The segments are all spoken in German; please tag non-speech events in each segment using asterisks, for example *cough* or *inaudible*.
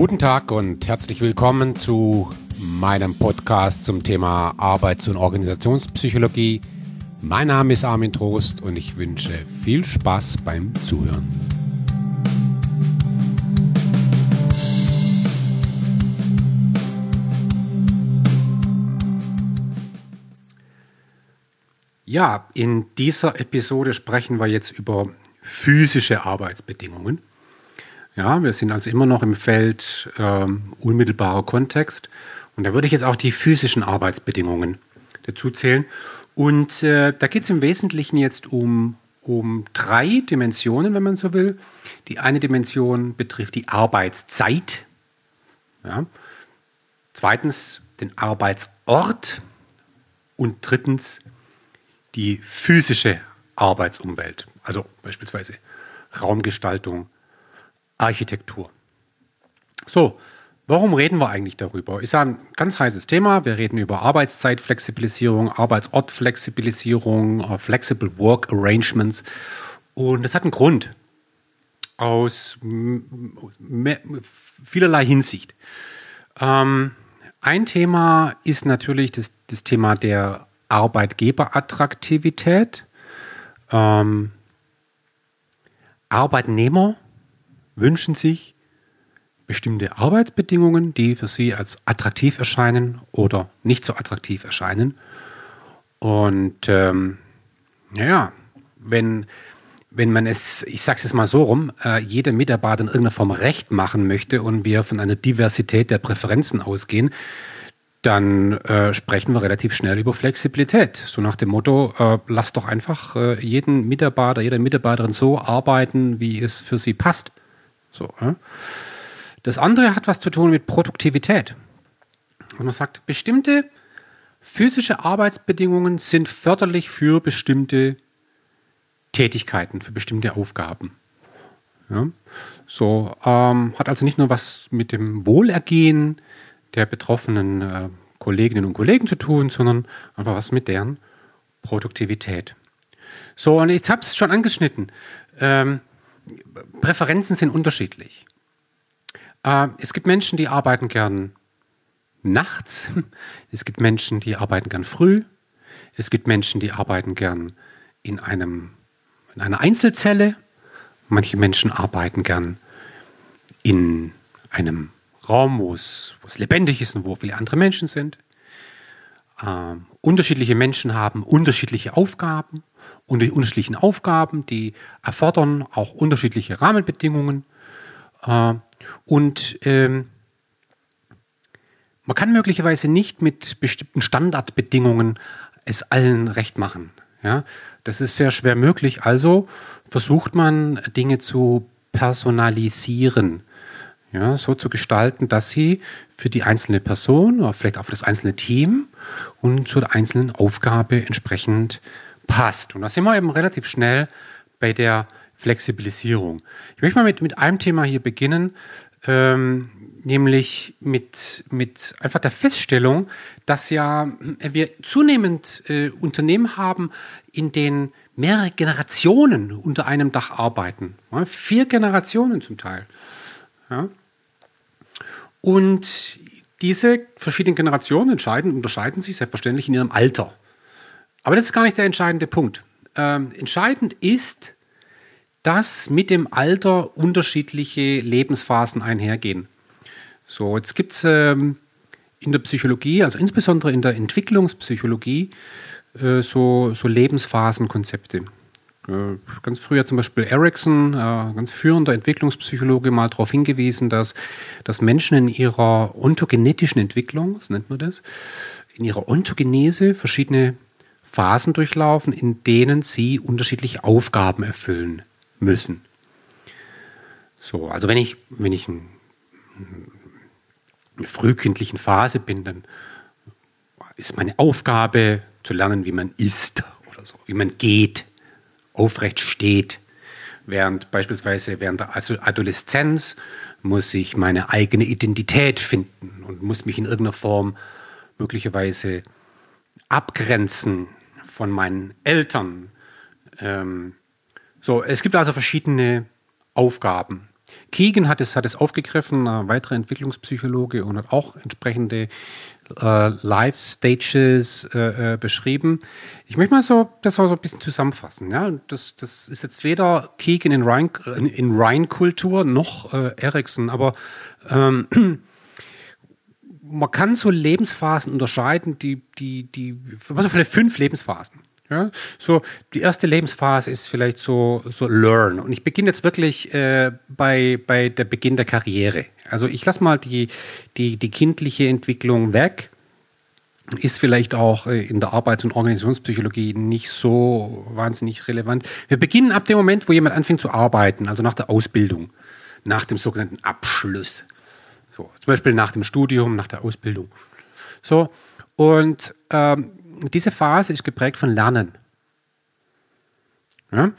Guten Tag und herzlich willkommen zu meinem Podcast zum Thema Arbeits- und Organisationspsychologie. Mein Name ist Armin Trost und ich wünsche viel Spaß beim Zuhören. Ja, in dieser Episode sprechen wir jetzt über physische Arbeitsbedingungen. Ja, wir sind also immer noch im Feld ähm, unmittelbarer Kontext. Und da würde ich jetzt auch die physischen Arbeitsbedingungen dazu zählen. Und äh, da geht es im Wesentlichen jetzt um, um drei Dimensionen, wenn man so will. Die eine Dimension betrifft die Arbeitszeit. Ja. Zweitens den Arbeitsort. Und drittens die physische Arbeitsumwelt. Also beispielsweise Raumgestaltung, Architektur. So, warum reden wir eigentlich darüber? Ist ja ein ganz heißes Thema. Wir reden über Arbeitszeitflexibilisierung, Arbeitsortflexibilisierung, äh, Flexible Work Arrangements. Und das hat einen Grund aus vielerlei Hinsicht. Ähm, ein Thema ist natürlich das, das Thema der Arbeitgeberattraktivität. Ähm, Arbeitnehmer wünschen sich bestimmte Arbeitsbedingungen, die für sie als attraktiv erscheinen oder nicht so attraktiv erscheinen. Und ähm, ja, wenn, wenn man es, ich sage es jetzt mal so rum, äh, jeder Mitarbeiter in irgendeiner Form recht machen möchte und wir von einer Diversität der Präferenzen ausgehen, dann äh, sprechen wir relativ schnell über Flexibilität. So nach dem Motto, äh, lasst doch einfach äh, jeden Mitarbeiter, jede Mitarbeiterin so arbeiten, wie es für sie passt. So, äh. Das andere hat was zu tun mit Produktivität. Und man sagt, bestimmte physische Arbeitsbedingungen sind förderlich für bestimmte Tätigkeiten, für bestimmte Aufgaben. Ja? So, ähm, hat also nicht nur was mit dem Wohlergehen der betroffenen äh, Kolleginnen und Kollegen zu tun, sondern einfach was mit deren Produktivität. So, und ich habe es schon angeschnitten. Ähm, Präferenzen sind unterschiedlich. Äh, es gibt Menschen, die arbeiten gern nachts. *laughs* Es gibt Menschen, die arbeiten gern früh. Es gibt Menschen, die arbeiten gern in, einem, in einer Einzelzelle. Manche Menschen arbeiten gern in einem Raum, wo es, lebendig ist und wo viele andere Menschen sind. Ähm, unterschiedliche Menschen haben unterschiedliche Aufgaben und die unterschiedlichen Aufgaben, die erfordern auch unterschiedliche Rahmenbedingungen. Äh, und ähm, man kann möglicherweise nicht mit bestimmten Standardbedingungen es allen recht machen. Ja? Das ist sehr schwer möglich. Also versucht man Dinge zu personalisieren ja, so zu gestalten, dass sie für die einzelne Person oder vielleicht auch für das einzelne Team und zur einzelnen Aufgabe entsprechend passt. Und da sind wir eben relativ schnell bei der Flexibilisierung. Ich möchte mal mit, mit einem Thema hier beginnen, ähm, nämlich mit, mit einfach der Feststellung, dass ja wir zunehmend äh, Unternehmen haben, in denen mehrere Generationen unter einem Dach arbeiten. Ja, vier Generationen zum Teil. Ja. Und diese verschiedenen Generationen entscheiden, unterscheiden sich selbstverständlich in ihrem Alter. Aber das ist gar nicht der entscheidende Punkt. Ähm, entscheidend ist, dass mit dem Alter unterschiedliche Lebensphasen einhergehen. So, jetzt gibt es ähm, in der Psychologie, also insbesondere in der Entwicklungspsychologie, äh, so, so Lebensphasenkonzepte. Äh, ganz früher zum Beispiel Erickson, äh, ganz führender Entwicklungspsychologe, mal darauf hingewiesen, dass, dass Menschen in ihrer ontogenetischen Entwicklung, so nennt man das, in ihrer Ontogenese verschiedene Phasen durchlaufen, in denen sie unterschiedliche Aufgaben erfüllen müssen. So, also wenn ich, wenn ich in, in frühkindlichen Phase bin, dann ist meine Aufgabe zu lernen, wie man isst oder so, wie man geht, aufrecht steht. Während beispielsweise während der Adoleszenz muss ich meine eigene Identität finden und muss mich in irgendeiner Form möglicherweise abgrenzen von meinen Eltern. Ähm, so, es gibt also verschiedene Aufgaben. Keegan hat es, hat es aufgegriffen, ein weiterer Entwicklungspsychologe, und hat auch entsprechende äh, Live-Stages äh, äh, beschrieben. Ich möchte mal so das so ein bisschen zusammenfassen. Ja? Das, das ist jetzt weder Keegan in Rhine-Kultur in Rhine noch äh, Ericsson, aber ähm, man kann so Lebensphasen unterscheiden, die, die, die, also vielleicht fünf Lebensphasen. Ja, so die erste Lebensphase ist vielleicht so, so Learn. Und ich beginne jetzt wirklich äh, bei, bei der Beginn der Karriere. Also ich lasse mal die, die, die kindliche Entwicklung weg. Ist vielleicht auch äh, in der Arbeits- und Organisationspsychologie nicht so wahnsinnig relevant. Wir beginnen ab dem Moment, wo jemand anfängt zu arbeiten, also nach der Ausbildung, nach dem sogenannten Abschluss. So, zum Beispiel nach dem Studium, nach der Ausbildung. So, und ähm, diese Phase ist geprägt von Lernen. Ja?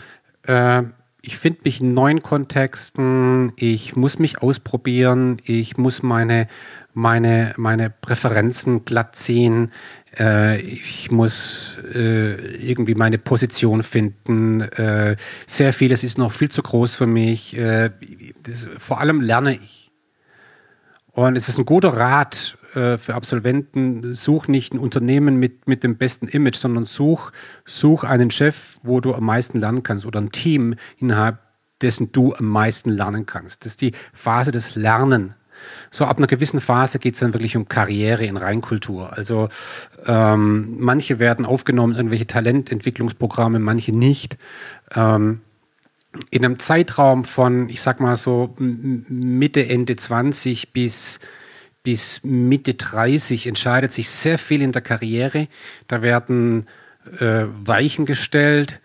Äh, ich finde mich in neuen Kontexten, ich muss mich ausprobieren, ich muss meine, meine, meine Präferenzen glatt ziehen, äh, ich muss äh, irgendwie meine Position finden. Äh, sehr vieles ist noch viel zu groß für mich. Äh, das, vor allem lerne ich. Und es ist ein guter Rat, äh, für Absolventen, such nicht ein Unternehmen mit, mit dem besten Image, sondern such, such einen Chef, wo du am meisten lernen kannst oder ein Team, innerhalb dessen du am meisten lernen kannst. Das ist die Phase des Lernen. So ab einer gewissen Phase geht es dann wirklich um Karriere in Reinkultur. Also ähm, manche werden aufgenommen, irgendwelche Talententwicklungsprogramme, manche nicht. Ähm, in einem Zeitraum von, ich sag mal so Mitte, Ende 20 bis bis Mitte 30 entscheidet sich sehr viel in der Karriere. Da werden äh, Weichen gestellt.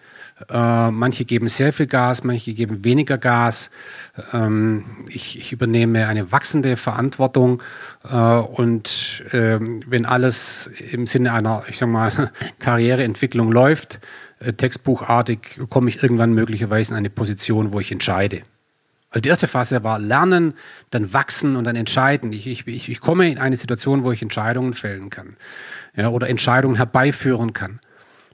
Äh, manche geben sehr viel Gas, manche geben weniger Gas. Ähm, ich, ich, übernehme eine wachsende Verantwortung äh, und ähm, wenn alles im Sinne einer, ich sag mal, *laughs* Karriereentwicklung läuft, äh, textbuchartig, komme ich irgendwann möglicherweise in eine Position, wo ich entscheide. Also die erste Phase war Lernen, dann Wachsen und dann Entscheiden. Ich, ich, ich komme in eine Situation, wo ich Entscheidungen fällen kann ja, oder Entscheidungen herbeiführen kann,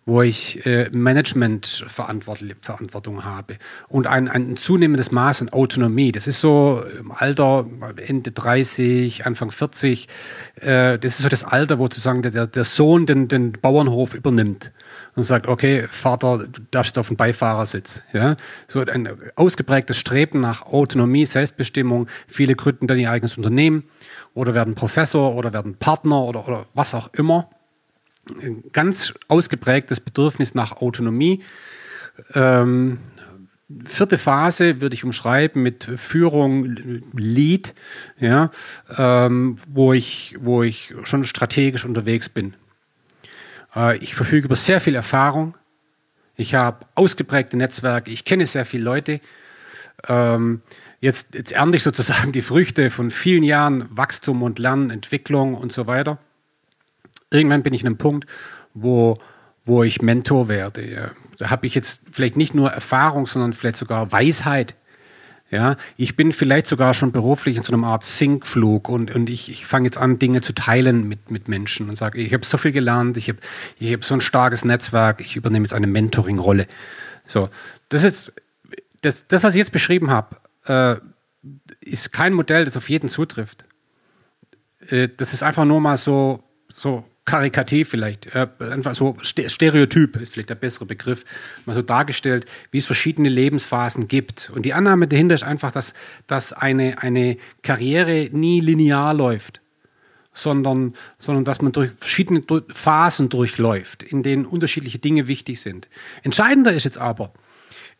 wo ich äh, Management-Verantwortung habe und ein, ein zunehmendes Maß an Autonomie. Das ist so im Alter Ende 30, Anfang 40, äh, das ist so das Alter, wo sozusagen der, der Sohn den, den Bauernhof übernimmt und sagt, okay, Vater, du darfst jetzt auf dem Beifahrersitz. Ja? So ein ausgeprägtes Streben nach Autonomie, Selbstbestimmung. Viele gründen dann ihr eigenes Unternehmen oder werden Professor oder werden Partner oder, oder was auch immer. Ein ganz ausgeprägtes Bedürfnis nach Autonomie. Ähm, vierte Phase würde ich umschreiben mit Führung, Lead, ja, ähm, wo, ich, wo ich schon strategisch unterwegs bin. Äh, ich verfüge über sehr viel Erfahrung. Ich habe ausgeprägte Netzwerke. Ich kenne sehr viele Leute. Ähm, jetzt, jetzt ernte ich sozusagen die Früchte von vielen Jahren Wachstum und Lernen, Entwicklung und so weiter. Irgendwann bin ich an einem Punkt, wo, wo ich Mentor werde. Da habe ich jetzt vielleicht nicht nur Erfahrung, sondern vielleicht sogar Weisheit ja, ich bin vielleicht sogar schon beruflich in so einer Art Sinkflug und, und ich, ich fange jetzt an, Dinge zu teilen mit, mit Menschen und sage, ich habe so viel gelernt, ich habe ich hab so ein starkes Netzwerk, ich übernehme jetzt eine Mentoring-Rolle. So, das jetzt, das, das, was ich jetzt beschrieben habe, äh, ist kein Modell, das auf jeden zutrifft. Äh, das ist einfach nur mal so, so karikativ vielleicht, äh, einfach so Stereotyp ist vielleicht der bessere Begriff, mal so dargestellt, wie es verschiedene Lebensphasen gibt. Und die Annahme dahinter ist einfach, dass, dass eine, eine Karriere nie linear läuft, sondern, sondern dass man durch verschiedene Phasen durchläuft, in denen unterschiedliche Dinge wichtig sind. Entscheidender ist jetzt aber,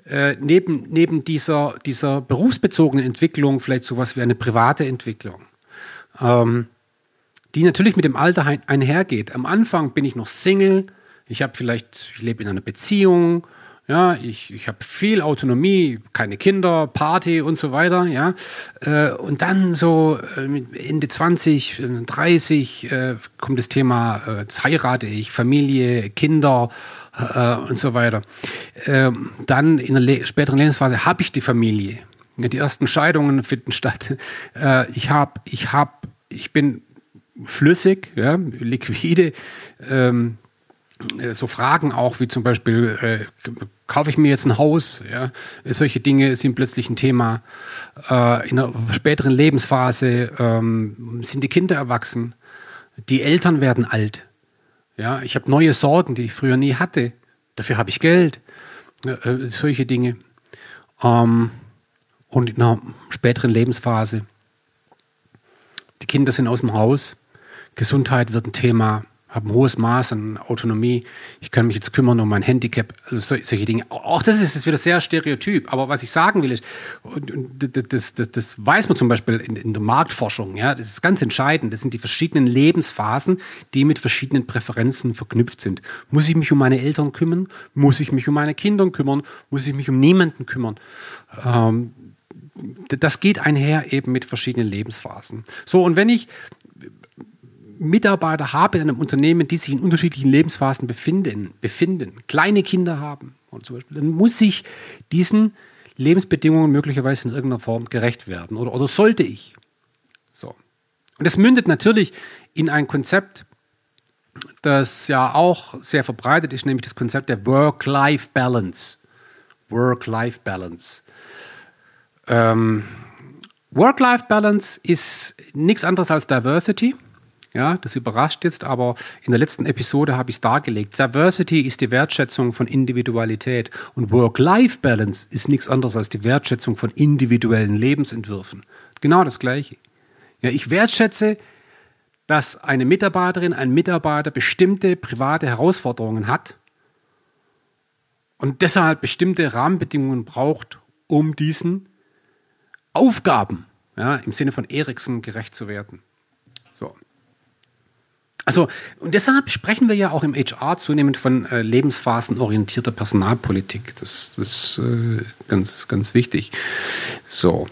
äh, neben, neben dieser, dieser berufsbezogenen Entwicklung vielleicht sowas wie eine private Entwicklung. Ähm, die natürlich mit dem Alter einhergeht. Am Anfang bin ich noch Single, ich habe vielleicht, ich lebe in einer Beziehung, ja, ich, ich habe viel Autonomie, keine Kinder, Party und so weiter, ja. Äh, und dann so äh, Ende 20, 30 äh, kommt das Thema, heirate ich, Familie, Kinder und so weiter. Ähm, dann in der späteren Lebensphase habe ich die Familie. Die ersten Scheidungen finden statt. ich habe, ich habe, ich bin flüssig, ja, liquide. Ähm, äh, so Fragen auch, wie zum Beispiel, äh, kaufe ich mir jetzt ein Haus? Ja? Solche Dinge sind plötzlich ein Thema. Äh, in einer späteren Lebensphase ähm, sind die Kinder erwachsen, die Eltern werden alt. Ja? Ich habe neue Sorgen, die ich früher nie hatte. Dafür habe ich Geld. Äh, solche Dinge. Ähm, und in einer späteren Lebensphase. Die Kinder sind aus dem Haus. Gesundheit wird ein Thema habe ein hohes Maß an Autonomie. Ich kann mich jetzt kümmern um mein Handicap, also solche Dinge. Auch das ist wieder sehr stereotyp. Aber was ich sagen will, ist, und, das, das, das, weiß man zum Beispiel in, in, der Marktforschung, ja, das ist ganz entscheidend. Das sind die verschiedenen Lebensphasen, die mit verschiedenen Präferenzen verknüpft sind. Muss ich mich um meine Eltern kümmern? Muss ich mich um meine Kinder kümmern? Muss ich mich um niemanden kümmern? Ähm, das geht einher eben mit verschiedenen Lebensphasen. So, und wenn ich Mitarbeiter habe in einem Unternehmen, die sich in unterschiedlichen Lebensphasen befinden, befinden kleine Kinder haben und zum Beispiel, dann muss ich diesen Lebensbedingungen möglicherweise in irgendeiner Form gerecht werden oder, oder sollte ich. So. Und das mündet natürlich in ein Konzept, das ja auch sehr verbreitet ist, nämlich das Konzept der Work-Life-Balance. Work-Life-Balance. Ähm, Work-Life-Balance ist nichts anderes als Diversity. Ja, das überrascht jetzt, aber in der letzten Episode habe ich es dargelegt. Diversity ist die Wertschätzung von Individualität und Work-Life-Balance ist nichts anderes als die Wertschätzung von individuellen Lebensentwürfen. Genau das Gleiche. Ja, ich wertschätze, dass eine Mitarbeiterin, ein Mitarbeiter bestimmte private Herausforderungen hat und deshalb bestimmte Rahmenbedingungen braucht, um diesen Aufgaben ja, im Sinne von Eriksen gerecht zu werden. So. Also, und deshalb sprechen wir ja auch im HR zunehmend von äh, lebensphasenorientierter Personalpolitik. Das, das ist äh, ganz, ganz wichtig. So.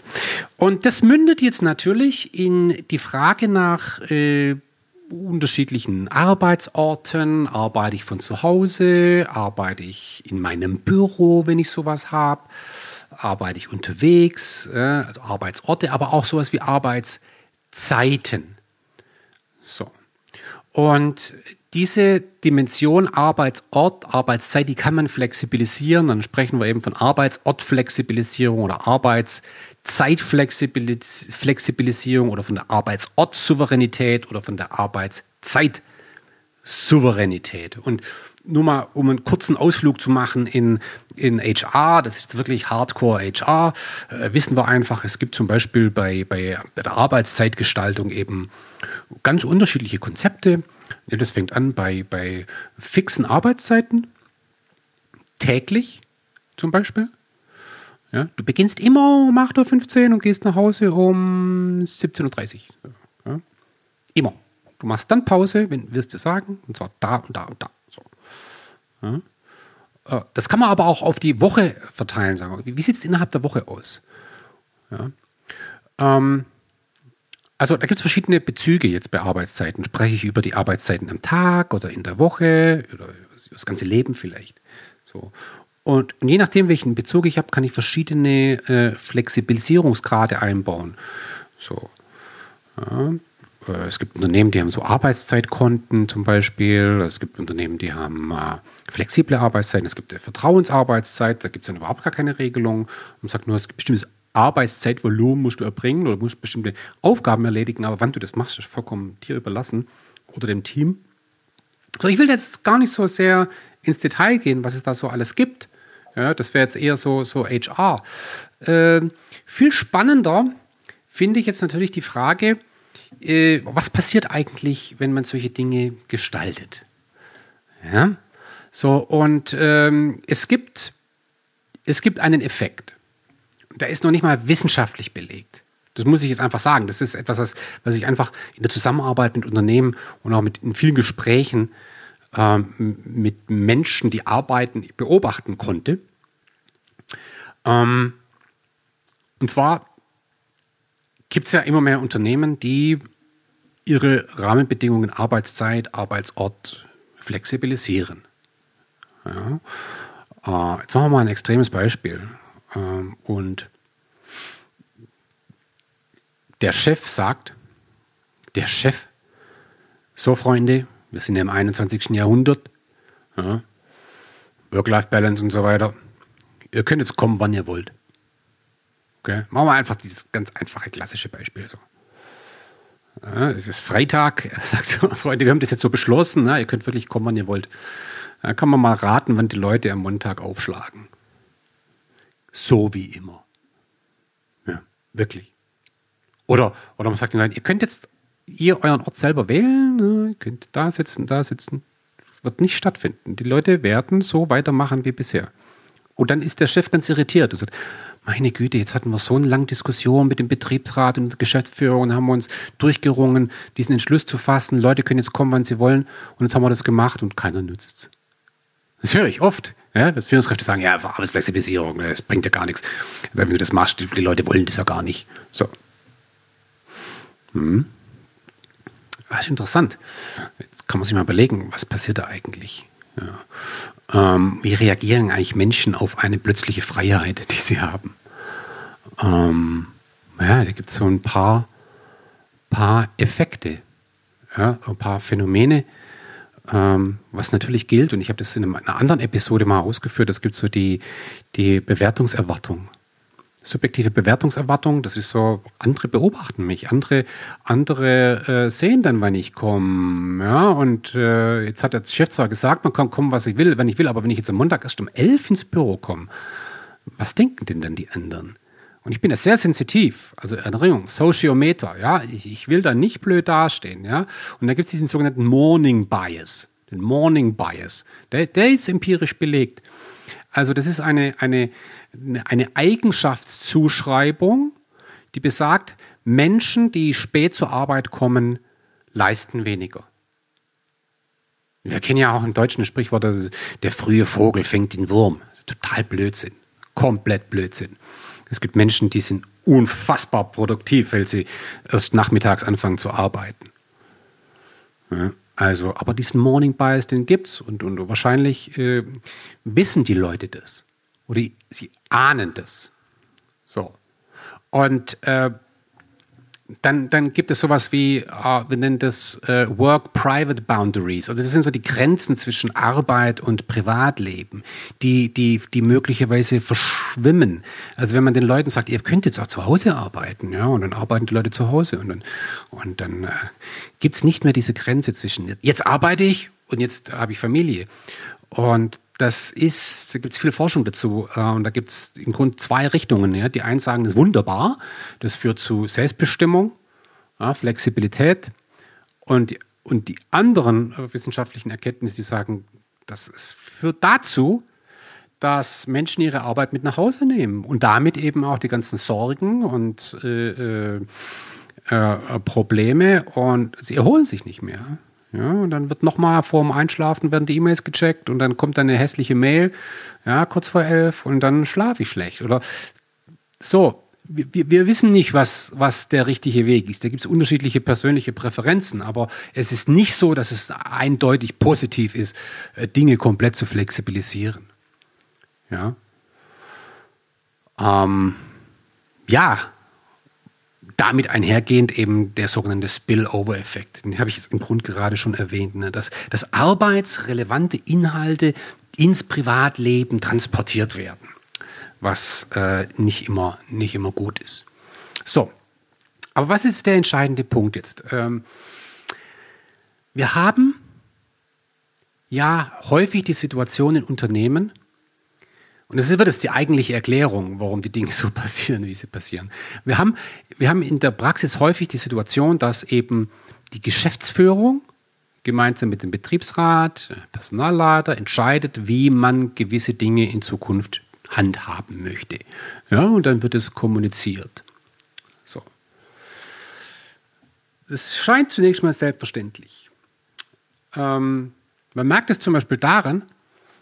Und das mündet jetzt natürlich in die Frage nach äh, unterschiedlichen Arbeitsorten. Arbeite ich von zu Hause? Arbeite ich in meinem Büro, wenn ich sowas habe? Arbeite ich unterwegs? Also Arbeitsorte, aber auch sowas wie Arbeitszeiten. Und diese Dimension Arbeitsort, Arbeitszeit, die kann man flexibilisieren. Dann sprechen wir eben von Arbeitsortflexibilisierung oder Arbeitszeitflexibilisierung oder von der Arbeitsortsouveränität oder von der Arbeitszeit-Souveränität. Und nur mal, um einen kurzen Ausflug zu machen in, in HR, das ist wirklich Hardcore HR, äh, wissen wir einfach, es gibt zum Beispiel bei, bei, bei der Arbeitszeitgestaltung eben ganz unterschiedliche Konzepte. Das fängt an bei, bei fixen Arbeitszeiten, täglich zum Beispiel. Ja, du beginnst immer um 8.15 Uhr und gehst nach Hause um 17.30 Uhr. Ja, immer. Du machst dann Pause, wenn wirst du sagen, und zwar da und da und da. Ja. Äh, das kann man aber auch auf die Woche verteilen. Sagen. Wie sieht es innerhalb der Woche aus? Ja. Ähm, also da gibt es verschiedene Bezüge jetzt bei Arbeitszeiten. Spreche ich über die Arbeitszeiten am Tag oder in der Woche oder das ganze Leben vielleicht. So. Und, und je nachdem, welchen Bezug ich habe, kann ich verschiedene äh, Flexibilisierungsgrade einbauen. So. Ja. Äh, es gibt Unternehmen, die haben so Arbeitszeitkonten zum Beispiel. Es gibt Unternehmen, die haben äh, flexible Arbeitszeiten. Es gibt eine Vertrauensarbeitszeit, da gibt es dann überhaupt gar keine Regelung. Man sagt nur, es gibt bestimmtes Arbeitszeitvolumen musst du erbringen oder musst bestimmte Aufgaben erledigen, aber wann du das machst, ist vollkommen dir überlassen oder dem Team. Also ich will jetzt gar nicht so sehr ins Detail gehen, was es da so alles gibt. Ja, das wäre jetzt eher so, so HR. Äh, viel spannender finde ich jetzt natürlich die Frage, äh, was passiert eigentlich, wenn man solche Dinge gestaltet? Ja, so und ähm, es gibt es gibt einen Effekt da ist noch nicht mal wissenschaftlich belegt. Das muss ich jetzt einfach sagen. Das ist etwas, was, was ich einfach in der Zusammenarbeit mit Unternehmen und auch mit in vielen Gesprächen ähm, mit Menschen, die arbeiten, beobachten konnte. Ähm, und zwar gibt es ja immer mehr Unternehmen, die ihre Rahmenbedingungen Arbeitszeit, Arbeitsort flexibilisieren. Ja. Äh, jetzt machen wir mal ein extremes Beispiel. Ähm, und der Chef sagt, der Chef, so Freunde, wir sind im 21. Jahrhundert, Ja. Work-Life-Balance und so weiter. Ihr könnt jetzt kommen, wann ihr wollt. Okay? Machen wir einfach dieses ganz einfache, klassische Beispiel so. Ja, es ist Freitag. *laughs* Sagt, Freunde, wir haben das jetzt so beschlossen. Na, ihr könnt wirklich kommen, wann ihr wollt. Da kann man mal raten, wann die Leute am Montag aufschlagen. So wie immer. Ja, wirklich. Oder, oder man sagt Leuten, ihr könnt jetzt ihr euren Ort selber wählen, ne? ihr könnt da sitzen, da sitzen. Wird nicht stattfinden. Die Leute werden so weitermachen wie bisher. Und dann ist der Chef ganz irritiert und sagt, meine Güte, jetzt hatten wir so eine lange Diskussion mit dem Betriebsrat und Geschäftsführung und haben uns durchgerungen, diesen Entschluss zu fassen. Leute können jetzt kommen, wann sie wollen. Und jetzt haben wir das gemacht und keiner nützt es. Das höre ich oft. Ja, dass Führungskräfte sagen, ja, Arbeitsflexibilisierung, das bringt ja gar nichts. Wenn du das machst, die Leute wollen das ja gar nicht. So. Hm. Das ist interessant. Jetzt kann man sich mal überlegen, was passiert da eigentlich? Ja. Ähm, wie reagieren eigentlich Menschen auf eine plötzliche Freiheit, die sie haben? Ähm, ja, da gibt es so ein paar, paar Effekte, ja, ein paar Phänomene, ähm, was natürlich gilt, und ich habe das in einer anderen Episode mal ausgeführt, es gibt so die, die Bewertungserwartung subjektive Bewertungserwartung, das ist so, andere beobachten mich, andere, andere äh, sehen dann, wann ich komme. Ja, und äh, jetzt hat der Chef zwar gesagt, man kann kommen, was ich will, wenn ich will, aber wenn ich jetzt am Montag erst um elf ins Büro komme, was denken denn dann die anderen? Und ich bin da sehr sensitiv, also Erinnerung, Sociometer, ja, ich, ich will da nicht blöd dastehen, ja. Und da gibt es diesen sogenannten Morning Bias, den Morning Bias. Der, der ist empirisch belegt. Also das ist eine, eine, eine Eigenschaftszuschreibung, die besagt, Menschen, die spät zur Arbeit kommen, leisten weniger. Wir kennen ja auch im Deutschen Sprichwort, der frühe Vogel fängt den Wurm. Total Blödsinn. Komplett Blödsinn. Es gibt Menschen, die sind unfassbar produktiv, weil sie erst nachmittags anfangen zu arbeiten. Ja, also, aber diesen Morning Bias, den gibt's und, und wahrscheinlich äh, wissen die Leute das oder sie ahnen das. So. Und äh, dann, dann gibt es sowas wie, äh, wir nennen das äh, Work-Private Boundaries. Also das sind so die Grenzen zwischen Arbeit und Privatleben, die, die, die möglicherweise verschwimmen. Also wenn man den Leuten sagt, ihr könnt jetzt auch zu Hause arbeiten, ja, und dann arbeiten die Leute zu Hause und dann, und dann äh, gibt es nicht mehr diese Grenze zwischen, jetzt arbeite ich und jetzt habe ich Familie. Und das ist, da gibt es viel Forschung dazu äh, und da gibt es im Grunde zwei Richtungen. Ja. Die einen sagen, das ist wunderbar, das führt zu Selbstbestimmung, ja, Flexibilität und die, und die anderen äh, wissenschaftlichen Erkenntnisse, die sagen, das führt dazu, dass Menschen ihre Arbeit mit nach Hause nehmen und damit eben auch die ganzen Sorgen und äh, äh Probleme und sie erholen sich nicht mehr. Ja, und dann wird nochmal vor dem Einschlafen werden die E-Mails gecheckt und dann kommt eine hässliche Mail, ja, kurz vor elf und dann schlafe ich schlecht. Oder so, wir, wir wissen nicht, was, was der richtige Weg ist. Da gibt es unterschiedliche persönliche Präferenzen, aber es ist nicht so, dass es eindeutig positiv ist, äh, Dinge komplett zu flexibilisieren. Ja. Ähm, ja, damit einhergehend eben der sogenannte Spillover-Effekt. Den habe ich jetzt im Grund gerade schon erwähnt, ne? dass, dass arbeitsrelevante Inhalte ins Privatleben transportiert werden, was äh, nicht, immer, nicht immer gut ist. So, aber was ist der entscheidende Punkt jetzt? Ähm, wir haben ja häufig die Situation in Unternehmen, und das wird jetzt die eigentliche Erklärung, warum die Dinge *laughs* so passieren, wie sie passieren. Wir haben, wir haben in der Praxis häufig die Situation, dass eben die Geschäftsführung gemeinsam mit dem Betriebsrat, Personalleiter entscheidet, wie man gewisse Dinge in Zukunft handhaben möchte. Ja, und dann wird es kommuniziert. So. Das scheint zunächst mal selbstverständlich. Ähm, man merkt es zum Beispiel daran,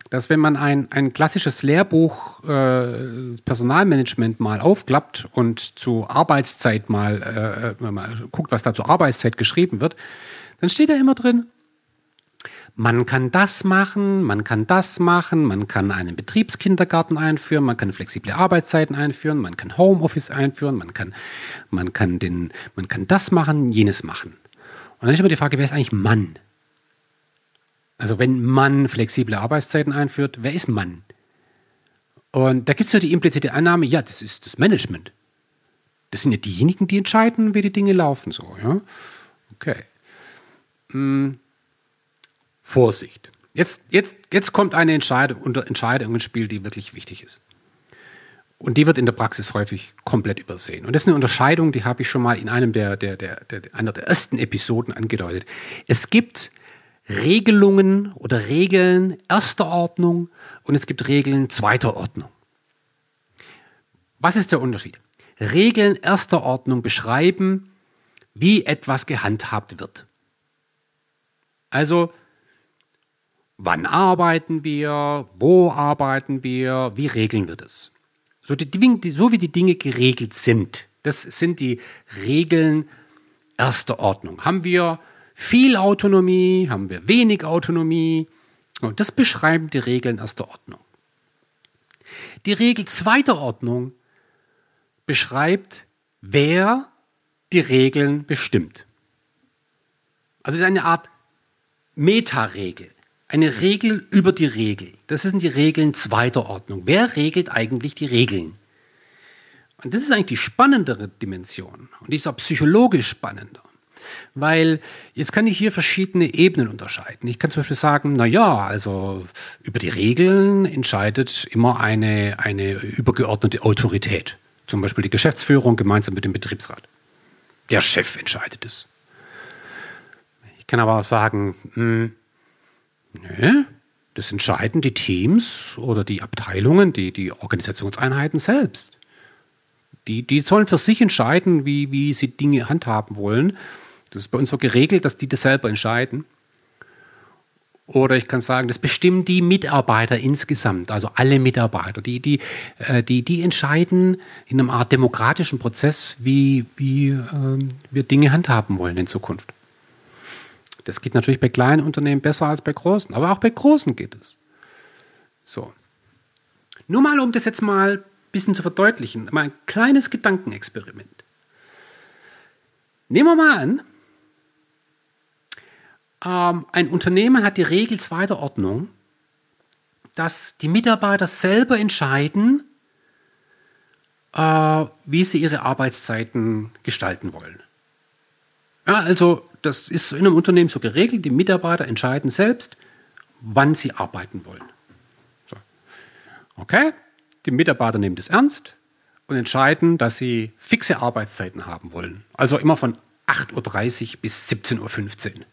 dass wenn man ein, ein klassisches Lehrbuch äh, Personalmanagement mal aufklappt und zu Arbeitszeit mal, äh, mal guckt, was da zur Arbeitszeit geschrieben wird, dann steht da immer drin, man kann das machen, man kann das machen, man kann einen Betriebskindergarten einführen, man kann flexible Arbeitszeiten einführen, man kann Homeoffice einführen, man kann, man kann, den, man kann das machen, jenes machen. Und dann ist immer die Frage, wer ist eigentlich Mann? Also wenn man flexible Arbeitszeiten einführt, wer ist Mann? Und da gibt es ja die implizite Annahme, ja, das ist das Management. Das sind ja diejenigen, die entscheiden, wie die Dinge laufen. So, ja? Okay. Hm. Vorsicht. Jetzt, jetzt, jetzt kommt eine Entscheidung, Entscheidung ins Spiel, die wirklich wichtig ist. Und die wird in der Praxis häufig komplett übersehen. Und das ist eine Unterscheidung, die habe ich schon mal in einem der, der, der, der, einer der ersten Episoden angedeutet. Es gibt Regelungen oder Regeln erster Ordnung und es gibt Regeln zweiter Ordnung. Was ist der Unterschied? Regeln erster Ordnung beschreiben, wie etwas gehandhabt wird. Also, wann arbeiten wir, wo arbeiten wir, wie regeln wir das? So, die, so wie die Dinge geregelt sind. Das sind die Regeln erster Ordnung. Haben wir viel Autonomie, haben wir wenig Autonomie? Und das beschreiben die Regeln erster Ordnung. Die Regel zweiter Ordnung beschreibt, wer die Regeln bestimmt. Also es ist eine Art Metaregel, eine Regel über die Regel. Das sind die Regeln zweiter Ordnung. Wer regelt eigentlich die Regeln? Und das ist eigentlich die spannendere Dimension und die ist auch psychologisch spannender. Weil jetzt kann ich hier verschiedene Ebenen unterscheiden. Ich kann zum Beispiel sagen, na ja, also über die Regeln entscheidet immer eine, eine übergeordnete Autorität. Zum Beispiel die Geschäftsführung gemeinsam mit dem Betriebsrat. Der Chef entscheidet es. Ich kann aber auch sagen, mh, hm, das entscheiden die Teams oder die Abteilungen, die, die Organisationseinheiten selbst. Die, die sollen für sich entscheiden, wie, wie sie Dinge handhaben wollen. Das ist bei uns so geregelt, dass die das selber entscheiden. Oder ich kann sagen, das bestimmen die Mitarbeiter insgesamt, also alle Mitarbeiter. Die, die, äh, die, die entscheiden in einem Art demokratischen Prozess, wie, wie ähm, wir Dinge handhaben wollen in Zukunft. Das geht natürlich bei kleinen Unternehmen besser als bei großen, aber auch bei großen geht es. So. Nur mal, um das jetzt mal ein bisschen zu verdeutlichen, mal ein kleines Gedankenexperiment. Nehmen wir mal an, ähm, ein Unternehmen hat die Regel zweiter Ordnung, dass die Mitarbeiter selber entscheiden, äh, wie sie ihre Arbeitszeiten gestalten wollen. Ja, also das ist in einem Unternehmen so geregelt, die Mitarbeiter entscheiden selbst, wann sie arbeiten wollen. So. Okay, die Mitarbeiter nehmen das ernst und entscheiden, dass sie fixe Arbeitszeiten haben wollen. Also immer von 8.30 Uhr bis 17.15 Uhr.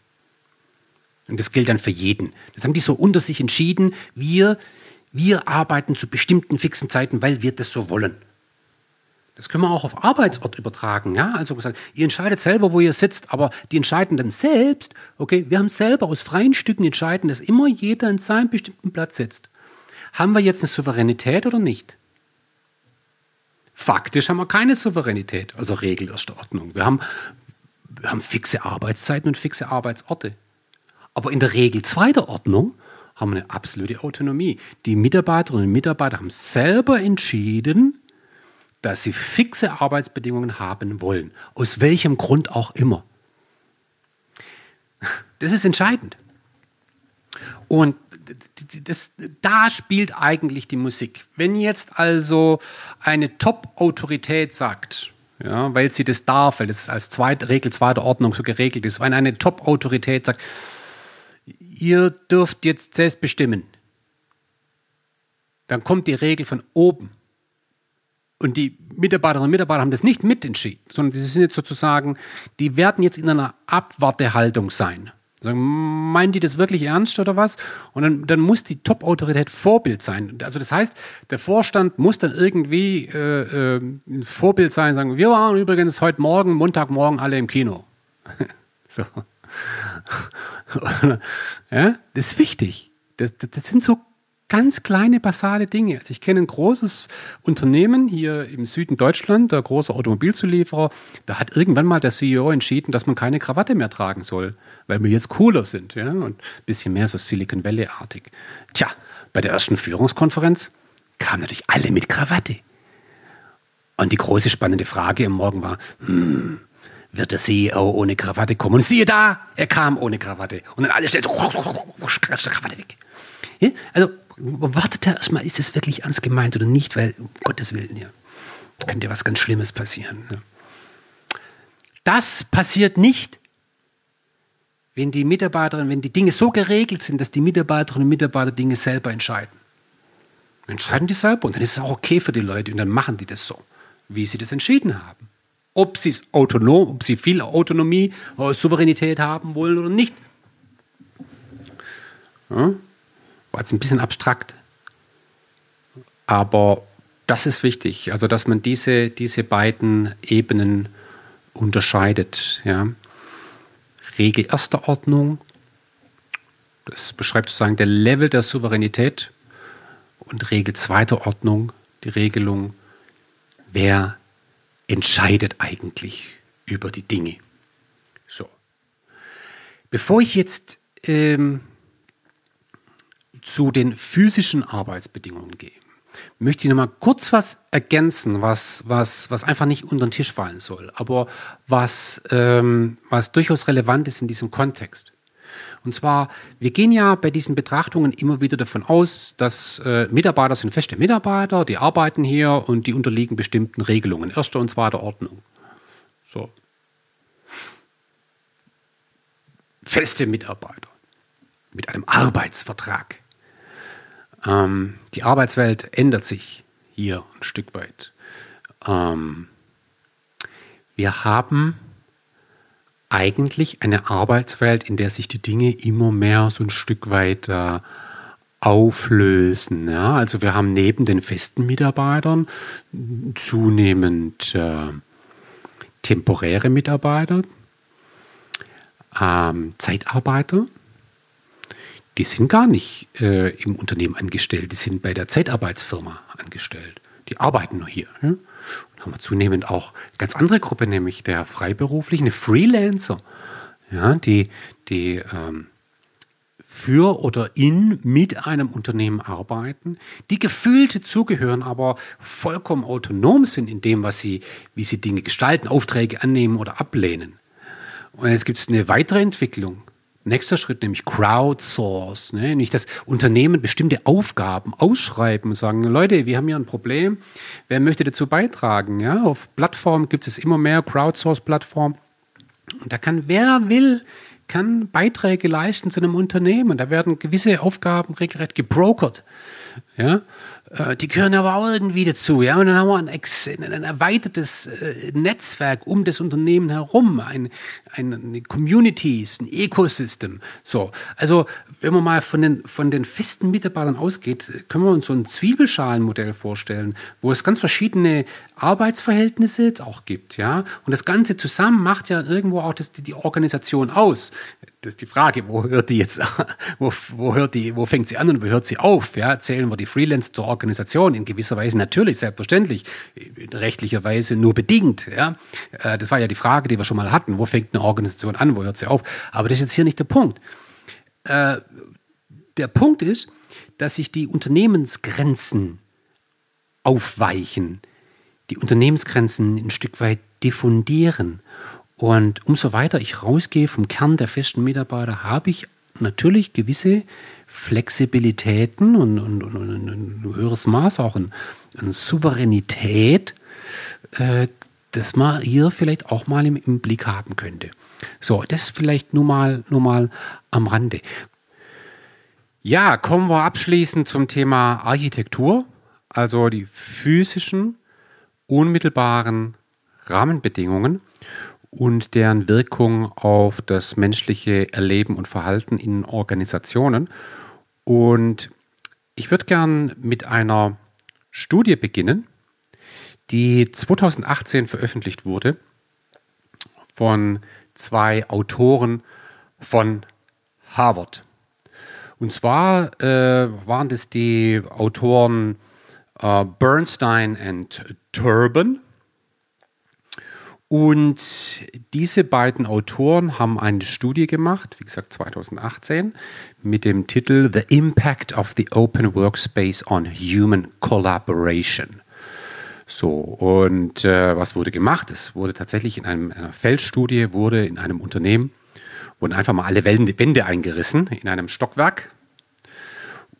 Und das gilt dann für jeden. Das haben die so unter sich entschieden. Wir, wir arbeiten zu bestimmten fixen Zeiten, weil wir das so wollen. Das können wir auch auf Arbeitsort übertragen. Ja? Also gesagt, ihr entscheidet selber, wo ihr sitzt, aber die entscheiden dann selbst. Okay, wir haben selber aus freien Stücken entscheiden, dass immer jeder an seinem bestimmten Platz sitzt. Haben wir jetzt eine Souveränität oder nicht? Faktisch haben wir keine Souveränität, also Regel erster Ordnung. Wir haben, wir haben fixe Arbeitszeiten und fixe Arbeitsorte. Aber in der Regel zweiter Ordnung haben wir eine absolute Autonomie. Die Mitarbeiterinnen und Mitarbeiter haben selber entschieden, dass sie fixe Arbeitsbedingungen haben wollen. Aus welchem Grund auch immer. Das ist entscheidend. Und das, da spielt eigentlich die Musik. Wenn jetzt also eine Top-Autorität sagt, ja, weil sie das darf, weil das als Zweit, Regel zweiter Ordnung so geregelt ist, wenn eine Top-Autorität sagt, ihr dürft jetzt selbst bestimmen. Dann kommt die Regel von oben. Und die Mitarbeiterinnen und Mitarbeiter haben das nicht mitentschieden, sondern die sind jetzt sozusagen, die werden jetzt in einer Abwartehaltung sein. Sagen, meinen die das wirklich ernst oder was? Und dann, dann muss die Top-Autorität Vorbild sein. Also das heißt, der Vorstand muss dann irgendwie äh, äh, ein Vorbild sein, sagen, wir waren übrigens heute Morgen, Montagmorgen alle im Kino. *laughs* so. *laughs* ja, das ist wichtig. Das, das, sind so ganz kleine, basale Dinge. Also ich kenne ein großes Unternehmen hier im Süden Deutschland, der große Automobilzulieferer. Da hat irgendwann mal der CEO entschieden, dass man keine Krawatte mehr tragen soll, weil wir jetzt cooler sind ja, und ein bisschen mehr so Silicon Valley-artig. Tja, bei der ersten Führungskonferenz kamen natürlich alle mit Krawatte. Und die große spannende Frage im Morgen war, hm, wird der CEO ohne Krawatte kommen. Und siehe da, er kam ohne Krawatte. Und dann alle stellen so, Krawatte weg. Ja? Also wartet da erstmal, ist das wirklich ernst gemeint oder nicht, weil um Gottes Willen, ja, könnte was ganz Schlimmes passieren. Ja. Das passiert nicht, wenn die Mitarbeiterinnen, wenn die Dinge so geregelt sind, dass die Mitarbeiterinnen und Mitarbeiter Dinge selber entscheiden. Entscheiden die selber und dann ist es auch okay für die Leute und dann machen die das so, wie sie das entschieden haben. Ob sie es autonom, ob sie viel Autonomie oder Souveränität haben wollen oder nicht. Ja, war jetzt ein bisschen abstrakt. Aber das ist wichtig, also dass man diese, diese beiden Ebenen unterscheidet. Ja. Regel erster Ordnung, das beschreibt sozusagen der Level der Souveränität und Regel zweiter Ordnung, die Regelung, wer entscheidet eigentlich über die Dinge. So. Bevor ich jetzt ähm, zu den physischen Arbeitsbedingungen gehe, möchte ich noch mal kurz was ergänzen, was, was, was einfach nicht unter den Tisch fallen soll, aber was, ähm, was durchaus relevant ist in diesem Kontext. Und zwar, wir gehen ja bei diesen Betrachtungen immer wieder davon aus, dass äh, Mitarbeiter sind feste Mitarbeiter, die arbeiten hier und die unterliegen bestimmten Regelungen, erster und zweiter Ordnung. So. Feste Mitarbeiter mit einem Arbeitsvertrag. Ähm, die Arbeitswelt ändert sich hier ein Stück weit. Ähm, wir haben eigentlich eine Arbeitswelt, in der sich die Dinge immer mehr so ein Stück weit äh, auflösen. Ja? Also wir haben neben den festen Mitarbeitern zunehmend äh, temporäre Mitarbeiter, ähm, Zeitarbeiter, die sind gar nicht äh, im Unternehmen angestellt, die sind bei der Zeitarbeitsfirma angestellt. Die arbeiten nur hier. Ja? Haben wir zunehmend auch eine ganz andere Gruppe, nämlich der Freiberuflichen, Freelancer, ja, die, die ähm, für oder in mit einem Unternehmen arbeiten, die gefühlt zugehören, aber vollkommen autonom sind in dem, was sie, wie sie Dinge gestalten, Aufträge annehmen oder ablehnen. Und jetzt gibt es eine weitere Entwicklung. Nächster Schritt, nämlich Crowdsource. Ne? Nicht das Unternehmen bestimmte Aufgaben ausschreiben und sagen, Leute, wir haben hier ein Problem, wer möchte dazu beitragen? Ja? Auf Plattformen gibt es immer mehr Crowdsource-Plattformen. Und da kann wer will, kann Beiträge leisten zu einem Unternehmen. Da werden gewisse Aufgaben regelrecht gebrokert. Ja? Äh, die gehören aber auch irgendwie dazu. Ja? Und dann haben wir ein, ein erweitertes äh, Netzwerk um das Unternehmen herum, ein, ein, Communities, ein Ecosystem. So, also wenn man mal von den, von den festen Mitarbeitern ausgeht, können wir uns so ein Zwiebelschalenmodell vorstellen, wo es ganz verschiedene Arbeitsverhältnisse jetzt auch gibt. Ja? Und das Ganze zusammen macht ja irgendwo auch das, die Organisation aus das ist die Frage, wo hört die jetzt, *laughs* wo, wo hört die, wo fängt sie an und wo hört sie auf? Ja, zählen wir die Freelance zur Organisation in gewisser Weise natürlich, selbstverständlich, in rechtlicher Weise nur bedingt. Ja, äh, das war ja die Frage, die wir schon mal hatten. Wo fängt eine Organisation an, wo hört sie auf? Aber das ist jetzt hier nicht der Punkt. Äh, der Punkt ist, dass sich die Unternehmensgrenzen aufweichen, die Unternehmensgrenzen ein Stück weit diffundieren und umso weiter ich rausgehe vom Kern der festen Mitarbeiter, habe ich natürlich gewisse Flexibilitäten und, und, und, und ein höheres Maß auch an, an Souveränität, äh, das man hier vielleicht auch mal im, im, Blick haben könnte. So, das vielleicht nur mal, nur mal am Rande. Ja, kommen wir abschließend zum Thema Architektur, also die physischen, unmittelbaren Rahmenbedingungen und deren Wirkung auf das menschliche Erleben und Verhalten in Organisationen. Und ich würde gern mit einer Studie beginnen, die 2018 veröffentlicht wurde von zwei Autoren von Harvard. Und zwar äh, waren das die Autoren äh, Bernstein und Turban und diese beiden Autoren haben eine Studie gemacht, wie gesagt 2018, mit dem Titel The Impact of the Open Workspace on Human Collaboration. So, und äh, was wurde gemacht? Es wurde tatsächlich in einem, einer Feldstudie, wurde in einem Unternehmen, wurden einfach mal alle Wände eingerissen in einem Stockwerk.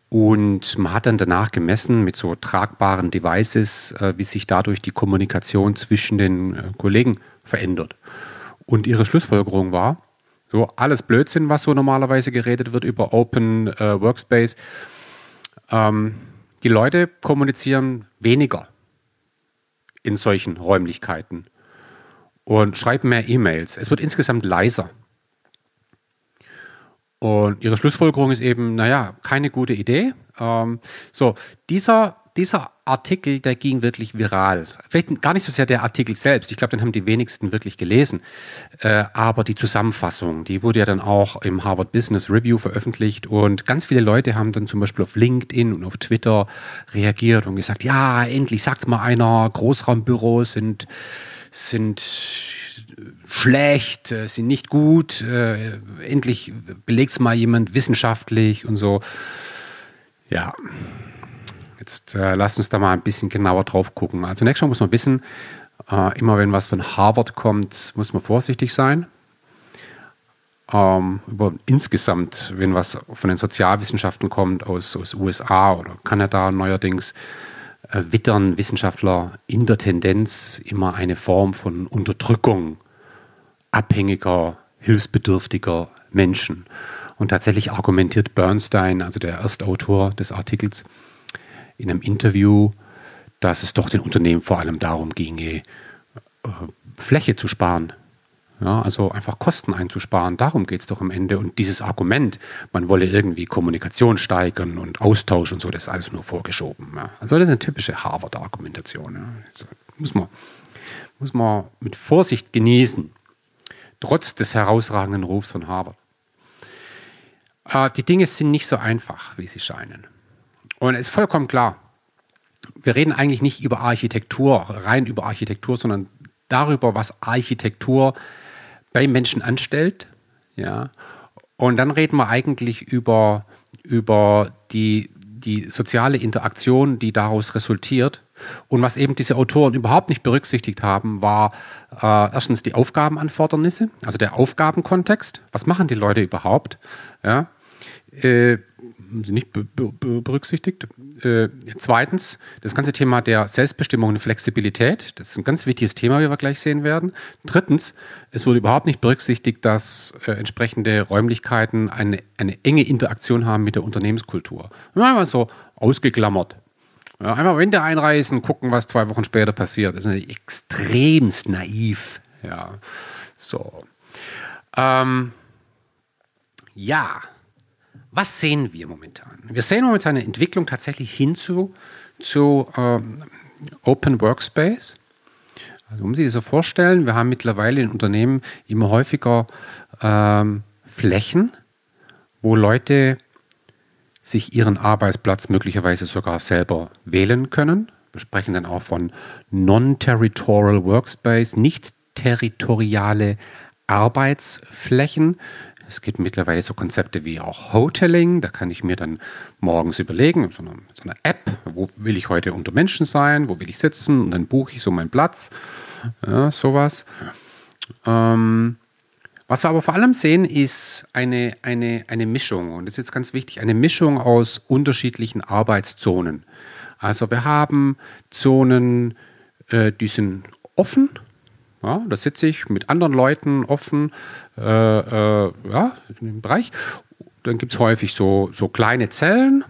Und man hat dann danach gemessen mit so tragbaren Devices, äh, wie sich dadurch die Kommunikation zwischen den äh, Kollegen verändert. Und ihre Schlussfolgerung war, so alles Blödsinn, was so normalerweise geredet wird über Open äh, Workspace. Ähm, die Leute kommunizieren weniger in solchen Räumlichkeiten und schreiben mehr E-Mails. Es wird insgesamt leiser. Und ihre Schlussfolgerung ist eben, naja, keine gute Idee. Ähm, so, dieser, dieser Artikel, der ging wirklich viral. Vielleicht gar nicht so sehr der Artikel selbst, ich glaube, den haben die wenigsten wirklich gelesen, äh, aber die Zusammenfassung, die wurde ja dann auch im Harvard Business Review veröffentlicht und ganz viele Leute haben dann zum Beispiel auf LinkedIn und auf Twitter reagiert und gesagt, ja, endlich sagt's mal einer, Großraumbüros sind, sind schlecht, äh, sind nicht gut, äh, endlich belegt's mal jemand wissenschaftlich und so. Ja, Jetzt äh, lasst uns da mal ein bisschen genauer drauf gucken. Also zunächst mal muss man wissen, äh, immer wenn was von Harvard kommt, muss man vorsichtig sein. Ähm, über, insgesamt, wenn was von den Sozialwissenschaften kommt aus, aus USA oder Kanada neuerdings, äh, wittern Wissenschaftler in der Tendenz immer eine Form von Unterdrückung abhängiger, hilfsbedürftiger Menschen. Und tatsächlich argumentiert Bernstein, also der Erstautor des Artikels, in einem Interview, dass es doch den Unternehmen vor allem darum ginge, äh, Fläche zu sparen. Ja, also einfach Kosten einzusparen, darum geht es doch am Ende. Und dieses Argument, man wolle irgendwie Kommunikation steigern und Austausch und so, das ist alles nur vorgeschoben. Ja. Also das ist eine typische Harvard-Argumentation. Ja. Also muss, man, muss man mit Vorsicht genießen, trotz des herausragenden Rufs von Harvard. Äh, die Dinge sind nicht so einfach, wie sie scheinen. Und es ist vollkommen klar, wir reden eigentlich nicht über Architektur, rein über Architektur, sondern darüber, was Architektur bei Menschen anstellt. Ja. Und dann reden wir eigentlich über, über die, die soziale Interaktion, die daraus resultiert. Und was eben diese Autoren überhaupt nicht berücksichtigt haben, war äh, erstens die Aufgabenanfordernisse, also der Aufgabenkontext. Was machen die Leute überhaupt? Ja. Äh, nicht berücksichtigt. Äh, zweitens, das ganze Thema der Selbstbestimmung und Flexibilität. Das ist ein ganz wichtiges Thema, wie wir gleich sehen werden. Drittens, es wurde überhaupt nicht berücksichtigt, dass äh, entsprechende Räumlichkeiten eine, eine enge Interaktion haben mit der Unternehmenskultur. Einmal so ausgeklammert. Ja, einmal Wände einreißen, gucken, was zwei Wochen später passiert. Das ist extremst naiv. Ja, so. Ähm, ja. Was sehen wir momentan? Wir sehen momentan eine Entwicklung tatsächlich hin zu, zu ähm, Open Workspace. Also, um sich das so vorstellen, wir haben mittlerweile in Unternehmen immer häufiger ähm, Flächen, wo Leute sich ihren Arbeitsplatz möglicherweise sogar selber wählen können. Wir sprechen dann auch von Non-Territorial Workspace, nicht territoriale Arbeitsflächen. Es gibt mittlerweile so Konzepte wie auch Hoteling. Da kann ich mir dann morgens überlegen, so eine, so eine App, wo will ich heute unter Menschen sein, wo will ich sitzen und dann buche ich so meinen Platz. Ja, sowas. Ähm, was wir aber vor allem sehen, ist eine, eine, eine Mischung. Und das ist jetzt ganz wichtig, eine Mischung aus unterschiedlichen Arbeitszonen. Also wir haben Zonen, äh, die sind offen, ja, da sitze ich mit anderen Leuten offen äh, äh, ja, in dem Bereich. Dann gibt es häufig so, so kleine Zellen,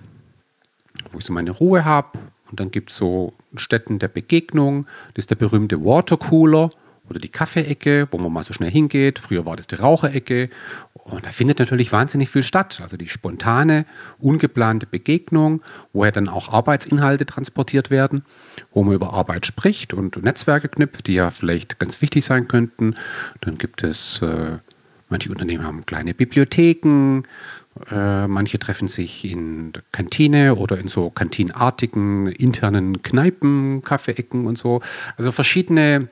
wo ich so meine Ruhe habe. Und dann gibt es so Stätten der Begegnung. Das ist der berühmte Watercooler oder die Kaffeeecke, wo man mal so schnell hingeht. Früher war das die Raucherecke. Und da findet natürlich wahnsinnig viel statt. Also die spontane, ungeplante Begegnung, woher dann auch Arbeitsinhalte transportiert werden, wo man über Arbeit spricht und Netzwerke knüpft, die ja vielleicht ganz wichtig sein könnten. Dann gibt es, äh, manche Unternehmen haben kleine Bibliotheken, äh, manche treffen sich in der Kantine oder in so kantinartigen internen Kneipen, Kaffeeecken und so. Also verschiedene,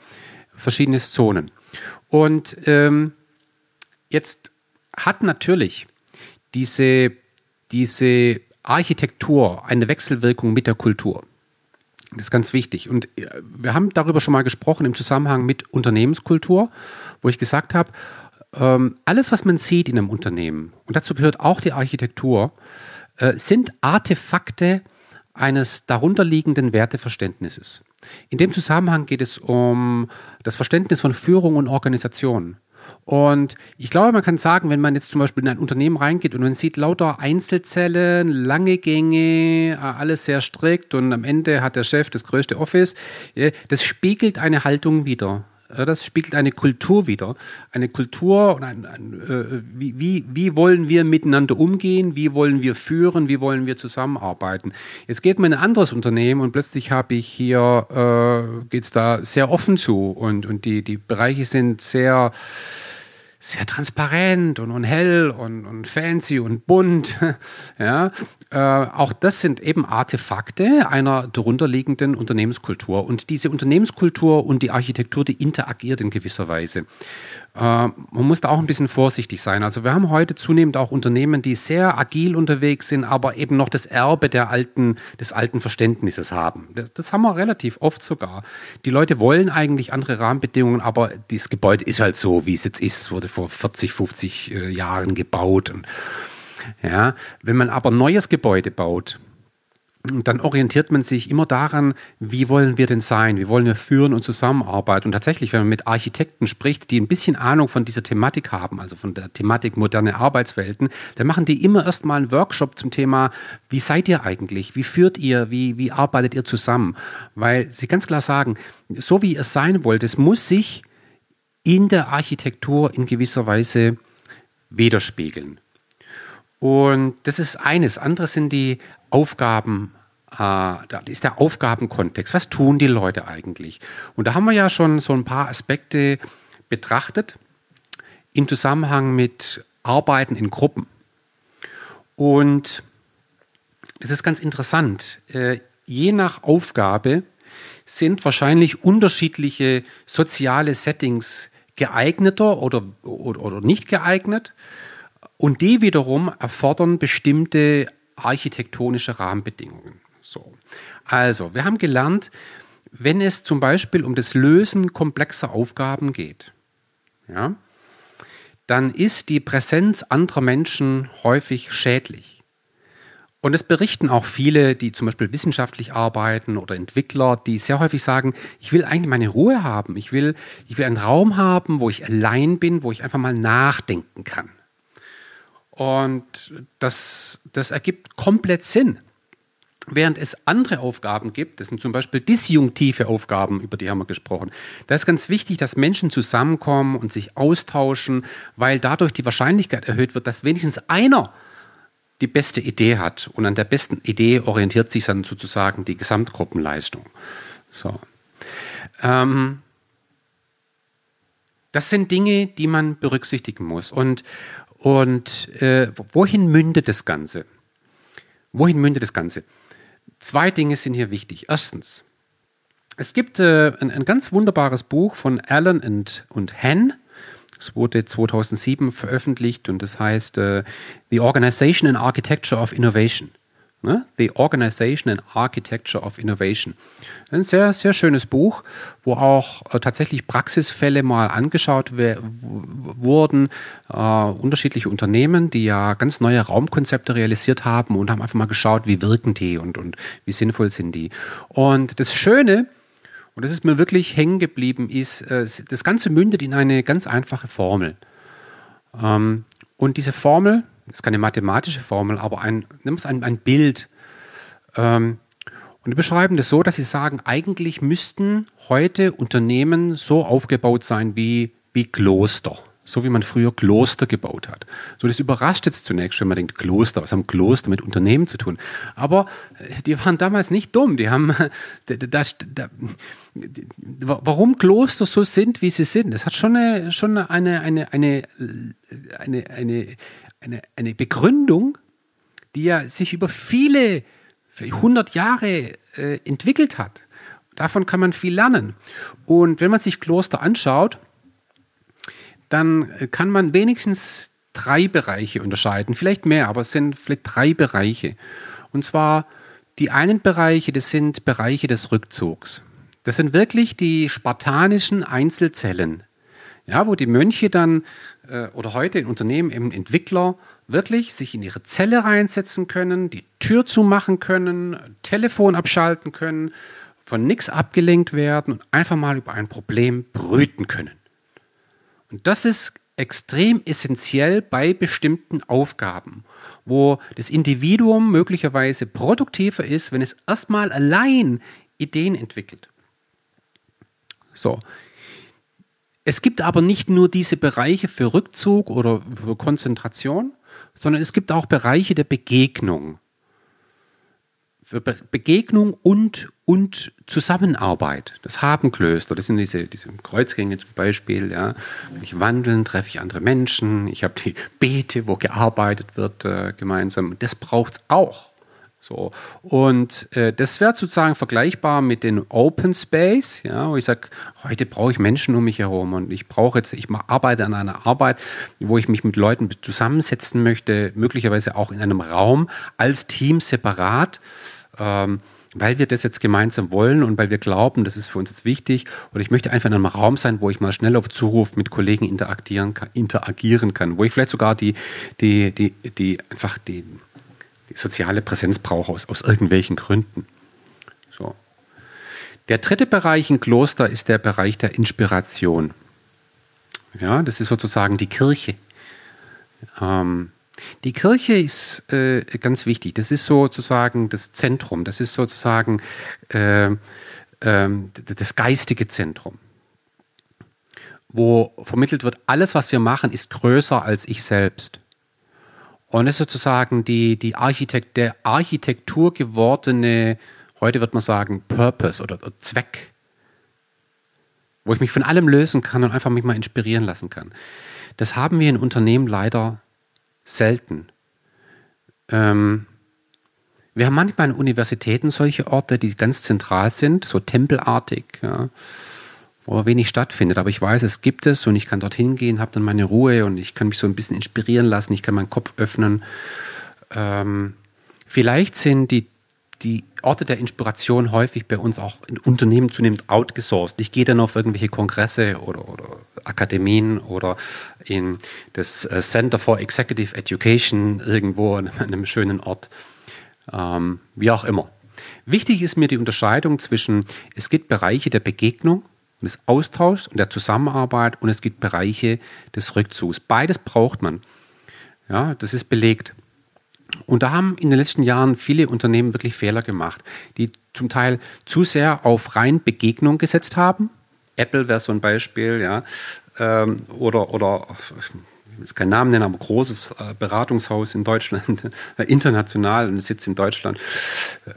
verschiedene Zonen. Und ähm, jetzt hat natürlich diese, diese Architektur eine Wechselwirkung mit der Kultur. Das ist ganz wichtig. Und äh, wir haben darüber schon mal gesprochen im Zusammenhang mit Unternehmenskultur, wo ich gesagt habe, ähm, alles, was man sieht in einem Unternehmen, und dazu gehört auch die Architektur, äh, sind Artefakte eines darunterliegenden Werteverständnisses. In dem Zusammenhang geht es um das Verständnis von Führung und Organisation. Und ich glaube, man kann sagen, wenn man jetzt zum Beispiel in ein Unternehmen reingeht und man sieht lauter Einzelzellen, lange Gänge, äh, alles sehr strikt und am Ende hat der Chef das größte Office, das spiegelt eine Haltung wider. Das spiegelt eine Kultur wider. Eine Kultur, ein, ein, äh, wie, wie, wollen wir miteinander umgehen, wie wollen wir führen, wie wollen wir zusammenarbeiten. Jetzt geht man in ein anderes Unternehmen und plötzlich habe ich hier, äh, geht es da sehr offen zu und, und die, die Bereiche sind sehr, sehr transparent und, und hell und, und fancy und bunt. *laughs* ja, äh, auch das sind eben Artefakte einer darunterliegenden Unternehmenskultur. Und diese Unternehmenskultur und die Architektur, die interagiert in gewisser Weise. Äh, man muss da auch ein bisschen vorsichtig sein. Also wir haben heute zunehmend auch Unternehmen, die sehr agil unterwegs sind, aber eben noch das Erbe der alten, des alten Verständnisses haben. Das, das haben wir relativ oft sogar. Die Leute wollen eigentlich andere Rahmenbedingungen, aber das Gebäude ist halt so, wie es jetzt ist. Es wurde vor 40, 50 äh, Jahren gebaut. Und, ja, wenn man aber neues Gebäude baut, dann orientiert man sich immer daran, wie wollen wir denn sein, wie wollen wir führen und zusammenarbeiten. Und tatsächlich, wenn man mit Architekten spricht, die ein bisschen Ahnung von dieser Thematik haben, also von der Thematik moderne Arbeitswelten, dann machen die immer erstmal einen Workshop zum Thema, wie seid ihr eigentlich, wie führt ihr, wie, wie arbeitet ihr zusammen. Weil sie ganz klar sagen, so wie ihr sein wollt, es muss sich in der Architektur in gewisser Weise widerspiegeln. Und das ist eines. Andere sind die Aufgaben, äh, da ist der Aufgabenkontext. Was tun die Leute eigentlich? Und da haben wir ja schon so ein paar Aspekte betrachtet im Zusammenhang mit Arbeiten in Gruppen. Und es ist ganz interessant. Äh, je nach Aufgabe sind wahrscheinlich unterschiedliche soziale Settings geeigneter oder, oder, oder nicht geeignet. Und die wiederum erfordern bestimmte architektonische Rahmenbedingungen. So. Also, wir haben gelernt, wenn es zum Beispiel um das Lösen komplexer Aufgaben geht, ja, dann ist die Präsenz anderer Menschen häufig schädlich. Und es berichten auch viele, die zum Beispiel wissenschaftlich arbeiten oder Entwickler, die sehr häufig sagen, ich will eigentlich meine Ruhe haben. Ich will, ich will einen Raum haben, wo ich allein bin, wo ich einfach mal nachdenken kann. Und das, das ergibt komplett Sinn. Während es andere Aufgaben gibt, das sind zum Beispiel disjunktive Aufgaben, über die haben wir gesprochen. Da ist ganz wichtig, dass Menschen zusammenkommen und sich austauschen, weil dadurch die Wahrscheinlichkeit erhöht wird, dass wenigstens einer die beste Idee hat. Und an der besten Idee orientiert sich dann sozusagen die Gesamtgruppenleistung. So. Ähm, das sind Dinge, die man berücksichtigen muss. Und, und äh, wohin mündet das Ganze? Wohin mündet das Ganze? Zwei Dinge sind hier wichtig. Erstens, es gibt äh, ein, ein, ganz wunderbares Buch von Allen und, und Hen. Es wurde 2007 veröffentlicht und das heißt äh, The Organization and Architecture of Innovation. Ne? The Organization and Architecture of Innovation. Ein sehr, sehr schönes Buch, wo auch äh, tatsächlich Praxisfälle mal angeschaut wurden, äh, unterschiedliche Unternehmen, die ja ganz neue Raumkonzepte realisiert haben und haben einfach mal geschaut, wie wirken die und, und wie sinnvoll sind die. Und das Schöne, und das ist mir wirklich hängen geblieben, ist, äh, das Ganze mündet in eine ganz einfache Formel. Ähm, und diese Formel, ist keine mathematische Formel, aber ein, nimm es ein, ein Bild. Ähm, und die beschreiben das so, dass sie sagen, eigentlich müssten heute Unternehmen so aufgebaut sein wie, wie Kloster so wie man früher Kloster gebaut hat. So, das überrascht jetzt zunächst, wenn man denkt, Kloster, was haben Kloster mit Unternehmen zu tun? Aber äh, die waren damals nicht dumm. Die haben, *laughs* das, das, warum Kloster so sind, wie sie sind, das hat schon eine, schon eine, eine, eine, eine, eine, eine, eine Begründung, die ja sich über viele, hundert Jahre äh, entwickelt hat. Davon kann man viel lernen. Und wenn man sich Kloster anschaut, dann kann man wenigstens drei Bereiche unterscheiden, vielleicht mehr, aber es sind vielleicht drei Bereiche. Und zwar die einen Bereiche, das sind Bereiche des Rückzugs. Das sind wirklich die spartanischen Einzelzellen, ja, wo die Mönche dann äh, oder heute in Unternehmen eben Entwickler wirklich sich in ihre Zelle reinsetzen können, die Tür zumachen können, Telefon abschalten können, von nichts abgelenkt werden und einfach mal über ein Problem brüten können. Und das ist extrem essentiell bei bestimmten Aufgaben, wo das Individuum möglicherweise produktiver ist, wenn es erstmal allein Ideen entwickelt. So. Es gibt aber nicht nur diese Bereiche für Rückzug oder für Konzentration, sondern es gibt auch Bereiche der Begegnung. Für Be Begegnung und, und Zusammenarbeit. Das Habenklöster, das sind diese, diese Kreuzgänge zum Beispiel. Ja. Wenn ich wandeln, treffe ich andere Menschen. Ich habe die Beete, wo gearbeitet wird äh, gemeinsam. Das braucht es auch. So. Und äh, das wäre sozusagen vergleichbar mit den Open Space, ja, wo ich sage, heute brauche ich Menschen um mich herum und ich brauche jetzt, ich arbeite an einer Arbeit, wo ich mich mit Leuten zusammensetzen möchte, möglicherweise auch in einem Raum als Team separat. Ähm, weil wir das jetzt gemeinsam wollen und weil wir glauben, das ist für uns jetzt wichtig. Und ich möchte einfach in einem Raum sein, wo ich mal schnell auf Zuruf mit Kollegen interagieren kann, interagieren kann wo ich vielleicht sogar die, die, die, die einfach die soziale Präsenz brauche aus, aus irgendwelchen Gründen. So. Der dritte Bereich im Kloster ist der Bereich der Inspiration. Ja, das ist sozusagen die Kirche. Ähm, die Kirche ist äh, ganz wichtig. Das ist sozusagen das Zentrum. Das ist sozusagen äh, äh, das geistige Zentrum, wo vermittelt wird, alles, was wir machen, ist größer als ich selbst. Und ist sozusagen die, die Architekt, der Architektur gewordene, heute wird man sagen, Purpose oder, oder Zweck, wo ich mich von allem lösen kann und einfach mich mal inspirieren lassen kann. Das haben wir in Unternehmen leider selten. Ähm, wir haben manchmal in Universitäten solche Orte, die ganz zentral sind, so tempelartig. Ja wo wenig stattfindet. Aber ich weiß, es gibt es und ich kann dorthin gehen, habe dann meine Ruhe und ich kann mich so ein bisschen inspirieren lassen, ich kann meinen Kopf öffnen. Ähm, vielleicht sind die, die Orte der Inspiration häufig bei uns auch in Unternehmen zunehmend outgesourced. Ich gehe dann auf irgendwelche Kongresse oder, oder Akademien oder in das äh, Center for Executive Education irgendwo an *laughs* einem schönen Ort. Ähm, wie auch immer. Wichtig ist mir die Unterscheidung zwischen, es gibt Bereiche der Begegnung des Austauschs und der Zusammenarbeit und es gibt Bereiche des Rückzugs. Beides braucht man. Ja, das ist belegt. Und da haben in den letzten Jahren viele Unternehmen wirklich Fehler gemacht, die zum Teil zu sehr auf rein Begegnung gesetzt haben. Apple wäre so ein Beispiel, ja. Ähm, oder, oder ich will jetzt keinen Namen nennen, aber großes äh, Beratungshaus in Deutschland, *laughs* äh, international und sitzt in Deutschland,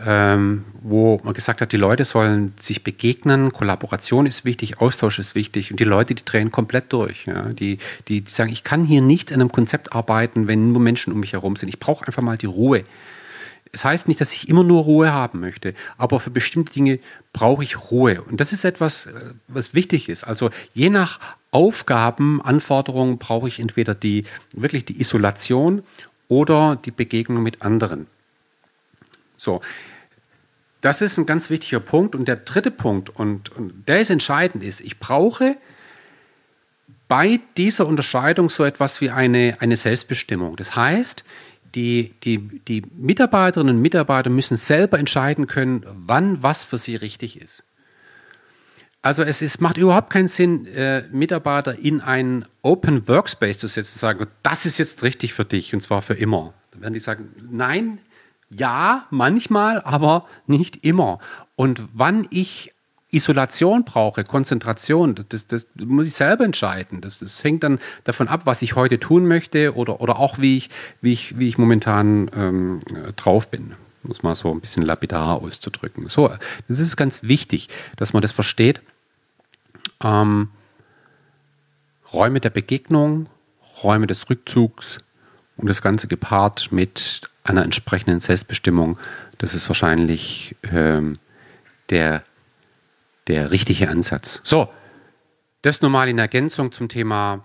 ähm, wo man gesagt hat, die Leute sollen sich begegnen, Kollaboration ist wichtig, Austausch ist wichtig und die Leute, die drehen komplett durch. Ja? Die, die, die sagen, ich kann hier nicht an einem Konzept arbeiten, wenn nur Menschen um mich herum sind. Ich brauche einfach mal die Ruhe. Es heißt nicht, dass ich immer nur Ruhe haben möchte, aber für bestimmte Dinge brauche ich Ruhe. Und das ist etwas, äh, was wichtig ist. Also je nach Aufgaben, Anforderungen brauche ich entweder die, wirklich die Isolation oder die Begegnung mit anderen. So. Das ist ein ganz wichtiger Punkt. Und der dritte Punkt, und, und der ist entscheidend, ist, ich brauche bei dieser Unterscheidung so etwas wie eine, eine Selbstbestimmung. Das heißt, die, die, die Mitarbeiterinnen und Mitarbeiter müssen selber entscheiden können, wann was für sie richtig ist. Also es ist, macht überhaupt keinen Sinn, äh, Mitarbeiter in einen Open Workspace zu setzen und sagen, das ist jetzt richtig für dich und zwar für immer. Dann werden die sagen, nein, ja, manchmal, aber nicht immer. Und wann ich Isolation brauche, Konzentration, das, das muss ich selber entscheiden. Das, das, hängt dann davon ab, was ich heute tun möchte oder, oder auch wie ich, wie ich, wie ich momentan ähm, drauf bin. Muss mal so ein bisschen lapidar auszudrücken. So, das ist ganz wichtig, dass man das versteht. Ähm, Räume der Begegnung, Räume des Rückzugs und das Ganze gepaart mit einer entsprechenden Selbstbestimmung, das ist wahrscheinlich ähm, der der richtige Ansatz. So, das nochmal in Ergänzung zum Thema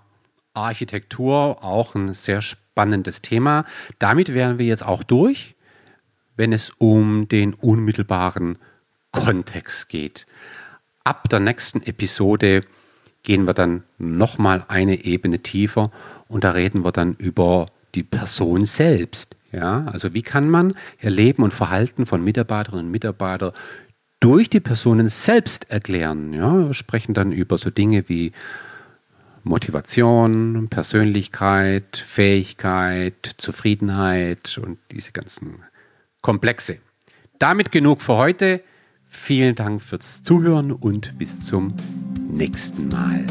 Architektur, auch ein sehr spannendes Thema. Damit wären wir jetzt auch durch. wenn es um den unmittelbaren Kontext geht. Ab der nächsten Episode gehen wir dann nochmal eine Ebene tiefer und da reden wir dann über die Person selbst. Ja, also wie kann man Erleben und Verhalten von Mitarbeiterinnen und Mitarbeitern durch die Personen selbst erklären? Ja, wir sprechen dann über so Dinge wie Motivation, Persönlichkeit, Fähigkeit, Zufriedenheit und diese ganzen Komplexe. Damit genug für heute. Vielen Dank fürs Zuhören und bis zum nächsten Mal.